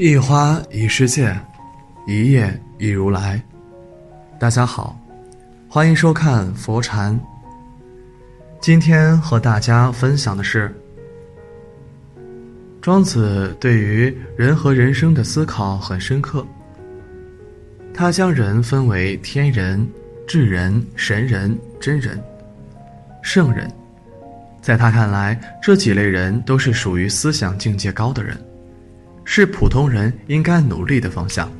一花一世界，一叶一如来。大家好，欢迎收看佛禅。今天和大家分享的是庄子对于人和人生的思考很深刻。他将人分为天人、智人、神人、真人、圣人。在他看来，这几类人都是属于思想境界高的人。是普通人应该努力的方向。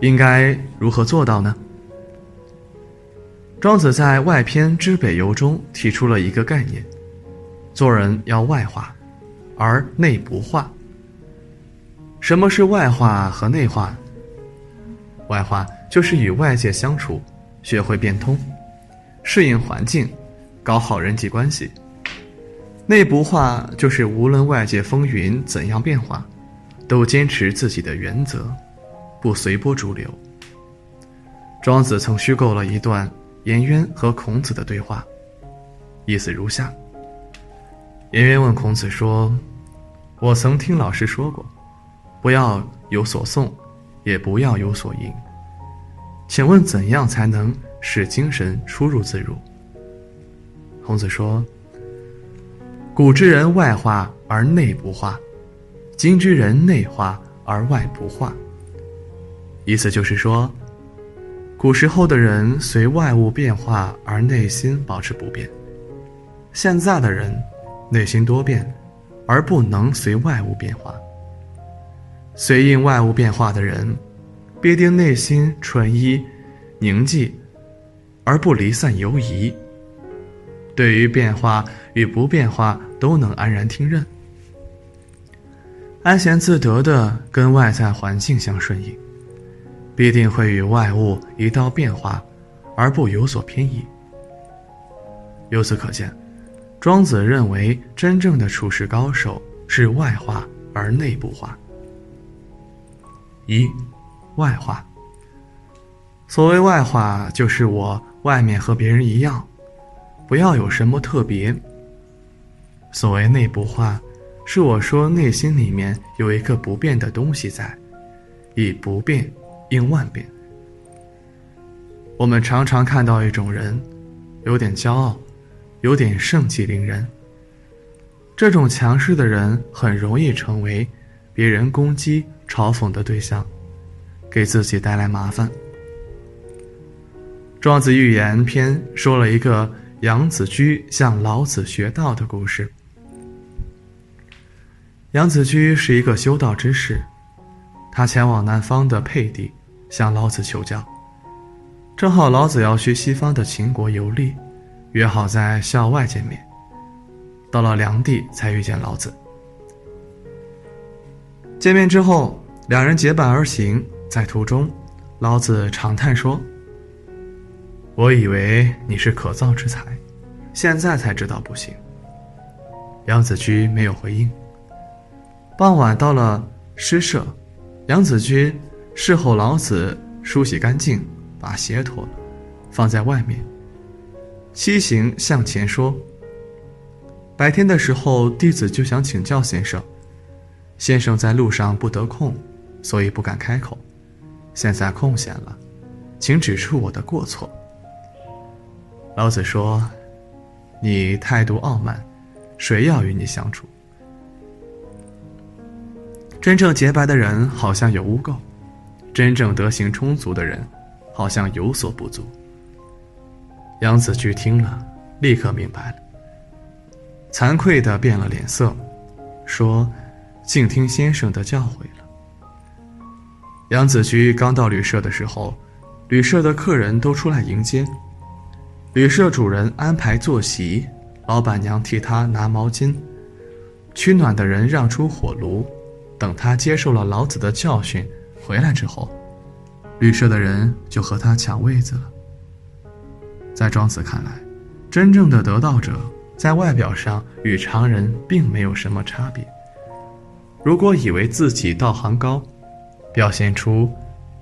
应该如何做到呢？庄子在《外篇之北游》中提出了一个概念：做人要外化，而内不化。什么是外化和内化？外化就是与外界相处，学会变通，适应环境，搞好人际关系。内不化就是无论外界风云怎样变化，都坚持自己的原则，不随波逐流。庄子曾虚构了一段颜渊和孔子的对话，意思如下：颜渊问孔子说：“我曾听老师说过，不要有所诵，也不要有所吟。请问怎样才能使精神出入自如？”孔子说。古之人外化而内不化，今之人内化而外不化。意思就是说，古时候的人随外物变化而内心保持不变，现在的人内心多变，而不能随外物变化。随应外物变化的人，必定内心纯一、宁静，而不离散游移。对于变化与不变化都能安然听任，安闲自得的跟外在环境相顺应，必定会与外物一道变化，而不有所偏移。由此可见，庄子认为真正的处世高手是外化而内部化。一，外化。所谓外化，就是我外面和别人一样。不要有什么特别。所谓内部化，是我说内心里面有一个不变的东西在，以不变应万变。我们常常看到一种人，有点骄傲，有点盛气凌人。这种强势的人很容易成为别人攻击、嘲讽的对象，给自己带来麻烦。庄子寓言篇说了一个。杨子居向老子学道的故事。杨子居是一个修道之士，他前往南方的沛地向老子求教。正好老子要去西方的秦国游历，约好在校外见面。到了梁地才遇见老子。见面之后，两人结伴而行，在途中，老子长叹说。我以为你是可造之才，现在才知道不行。杨子居没有回应。傍晚到了诗社，杨子居侍候老子梳洗干净，把鞋脱了，放在外面。西行向前说：“白天的时候，弟子就想请教先生，先生在路上不得空，所以不敢开口。现在空闲了，请指出我的过错。”老子说：“你态度傲慢，谁要与你相处？真正洁白的人好像有污垢，真正德行充足的人好像有所不足。”杨子居听了，立刻明白了，惭愧的变了脸色，说：“静听先生的教诲了。”杨子居刚到旅社的时候，旅社的客人都出来迎接。旅社主人安排坐席，老板娘替他拿毛巾，取暖的人让出火炉。等他接受了老子的教训，回来之后，旅社的人就和他抢位子了。在庄子看来，真正的得道者在外表上与常人并没有什么差别。如果以为自己道行高，表现出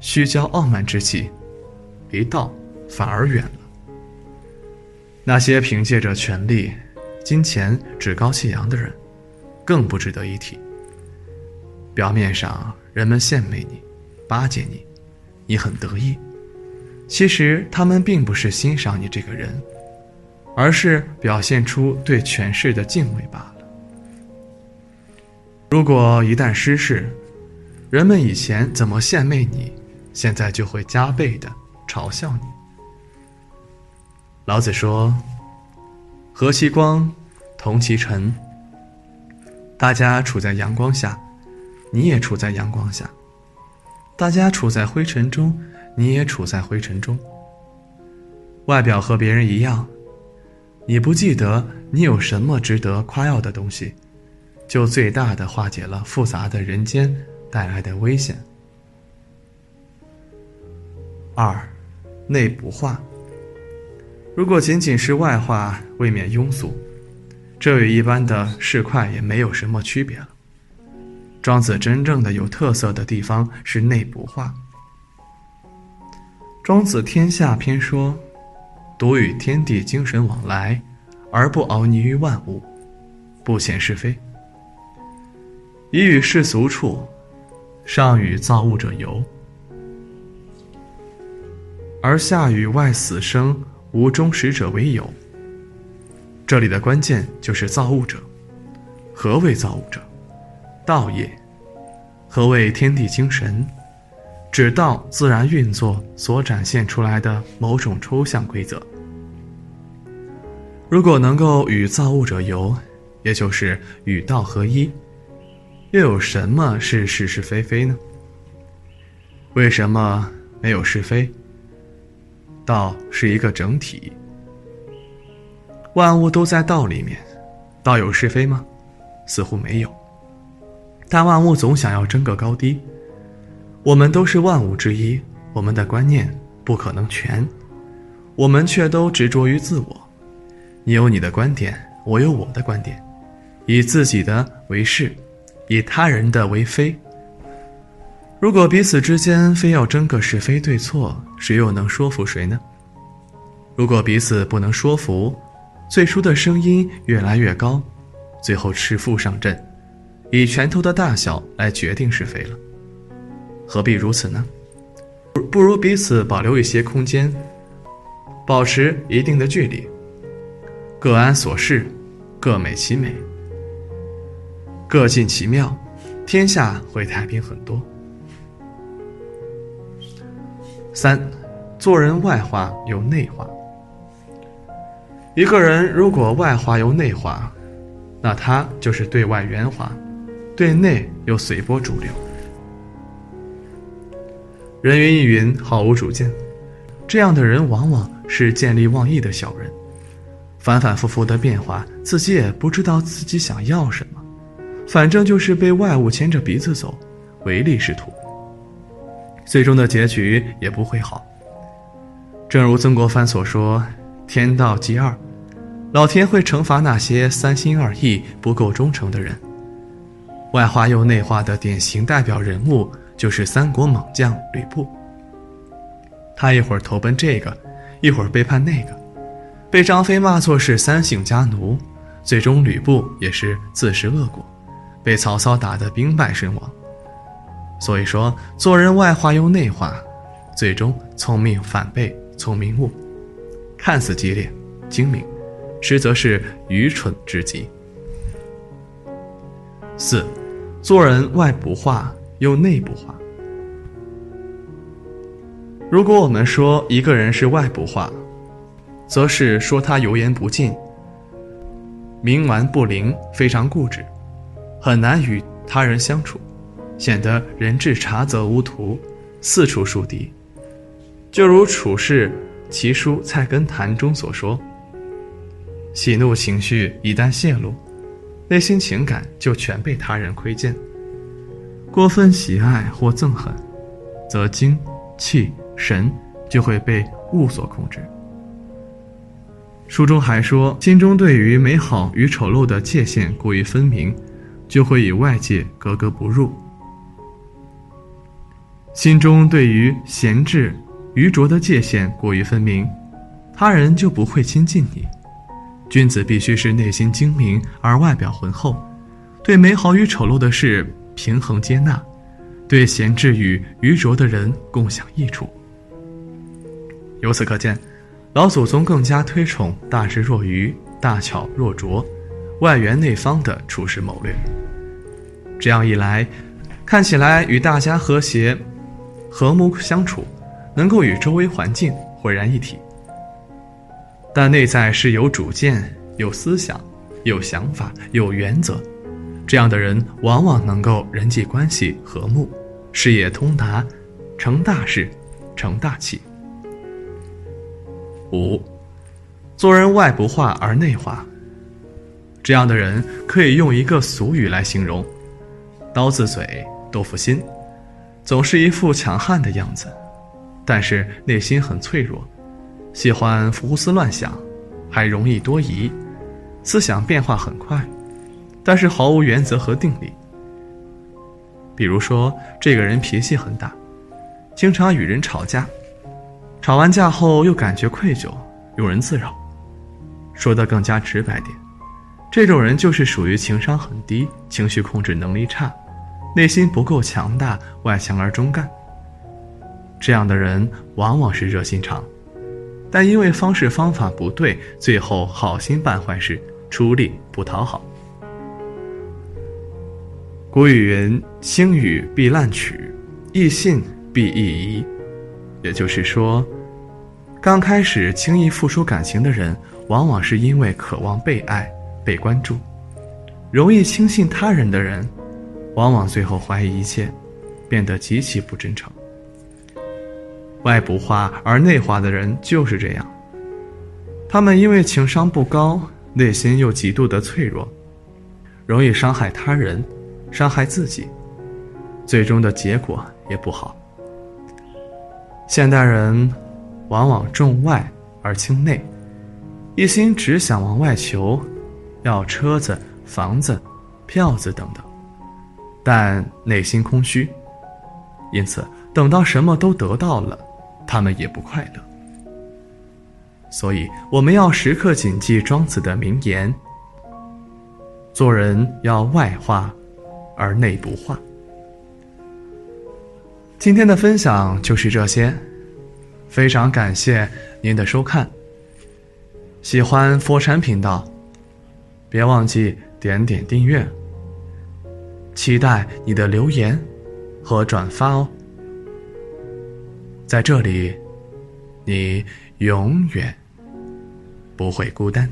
虚骄傲慢之气，离道反而远了。那些凭借着权力、金钱趾高气扬的人，更不值得一提。表面上人们献媚你，巴结你，你很得意。其实他们并不是欣赏你这个人，而是表现出对权势的敬畏罢了。如果一旦失势，人们以前怎么献媚你，现在就会加倍的嘲笑你。老子说：“和其光，同其尘。”大家处在阳光下，你也处在阳光下；大家处在灰尘中，你也处在灰尘中。外表和别人一样，你不记得你有什么值得夸耀的东西。就最大的化解了复杂的人间带来的危险。二，内不化。如果仅仅是外化，未免庸俗，这与一般的市侩也没有什么区别了。庄子真正的有特色的地方是内部化。庄子天下篇说：“独与天地精神往来，而不熬泥于万物，不显是非。”以与世俗处，上与造物者游，而下与外死生无终始者为友。这里的关键就是造物者。何为造物者？道也。何谓天地精神？指道自然运作所展现出来的某种抽象规则。如果能够与造物者游，也就是与道合一。又有什么是是是非非呢？为什么没有是非？道是一个整体，万物都在道里面，道有是非吗？似乎没有。但万物总想要争个高低，我们都是万物之一，我们的观念不可能全，我们却都执着于自我。你有你的观点，我有我的观点，以自己的为是。以他人的为非。如果彼此之间非要争个是非对错，谁又能说服谁呢？如果彼此不能说服，最初的声音越来越高，最后赤腹上阵，以拳头的大小来决定是非了。何必如此呢？不如彼此保留一些空间，保持一定的距离，各安所事，各美其美。各尽其妙，天下会太平很多。三，做人外化由内化。一个人如果外化由内化，那他就是对外圆滑，对内又随波逐流。人云亦云，毫无主见。这样的人往往是见利忘义的小人，反反复复的变化，自己也不知道自己想要什么。反正就是被外物牵着鼻子走，唯利是图，最终的结局也不会好。正如曾国藩所说：“天道即二，老天会惩罚那些三心二意、不够忠诚的人。”外化又内化的典型代表人物就是三国猛将吕布。他一会儿投奔这个，一会儿背叛那个，被张飞骂作是三姓家奴，最终吕布也是自食恶果。被曹操打得兵败身亡，所以说做人外化又内化，最终聪明反被聪明误，看似激烈精明，实则是愚蠢至极。四，做人外不化又内不化。如果我们说一个人是外不化，则是说他油盐不进，冥顽不灵，非常固执。很难与他人相处，显得人至察则无徒，四处树敌。就如处世奇书《菜根谭》中所说：“喜怒情绪一旦泄露，内心情感就全被他人窥见。过分喜爱或憎恨，则精、气、神就会被物所控制。”书中还说：“心中对于美好与丑陋的界限过于分明。”就会与外界格格不入，心中对于闲置、愚拙的界限过于分明，他人就不会亲近你。君子必须是内心精明而外表浑厚，对美好与丑陋的事平衡接纳，对闲置与愚拙的人共享益处。由此可见，老祖宗更加推崇大智若愚、大巧若拙、外圆内方的处事谋略。这样一来，看起来与大家和谐、和睦相处，能够与周围环境浑然一体。但内在是有主见、有思想、有想法、有原则，这样的人往往能够人际关系和睦，事业通达，成大事，成大器。五，做人外不化而内化。这样的人可以用一个俗语来形容：刀子嘴豆腐心，总是一副强悍的样子，但是内心很脆弱，喜欢胡思乱想，还容易多疑，思想变化很快，但是毫无原则和定力。比如说，这个人脾气很大，经常与人吵架。吵完架后又感觉愧疚，庸人自扰。说的更加直白点，这种人就是属于情商很低、情绪控制能力差、内心不够强大、外强而中干。这样的人往往是热心肠，但因为方式方法不对，最后好心办坏事，出力不讨好。古语云：“轻语必滥取，易信必易疑。”也就是说，刚开始轻易付出感情的人，往往是因为渴望被爱、被关注；容易轻信他人的人，往往最后怀疑一切，变得极其不真诚。外不化而内化的人就是这样，他们因为情商不高，内心又极度的脆弱，容易伤害他人，伤害自己，最终的结果也不好。现代人往往重外而轻内，一心只想往外求，要车子、房子、票子等等，但内心空虚，因此等到什么都得到了，他们也不快乐。所以，我们要时刻谨记庄子的名言：做人要外化而内不化。今天的分享就是这些，非常感谢您的收看。喜欢佛禅频道，别忘记点点订阅。期待你的留言和转发哦。在这里，你永远不会孤单。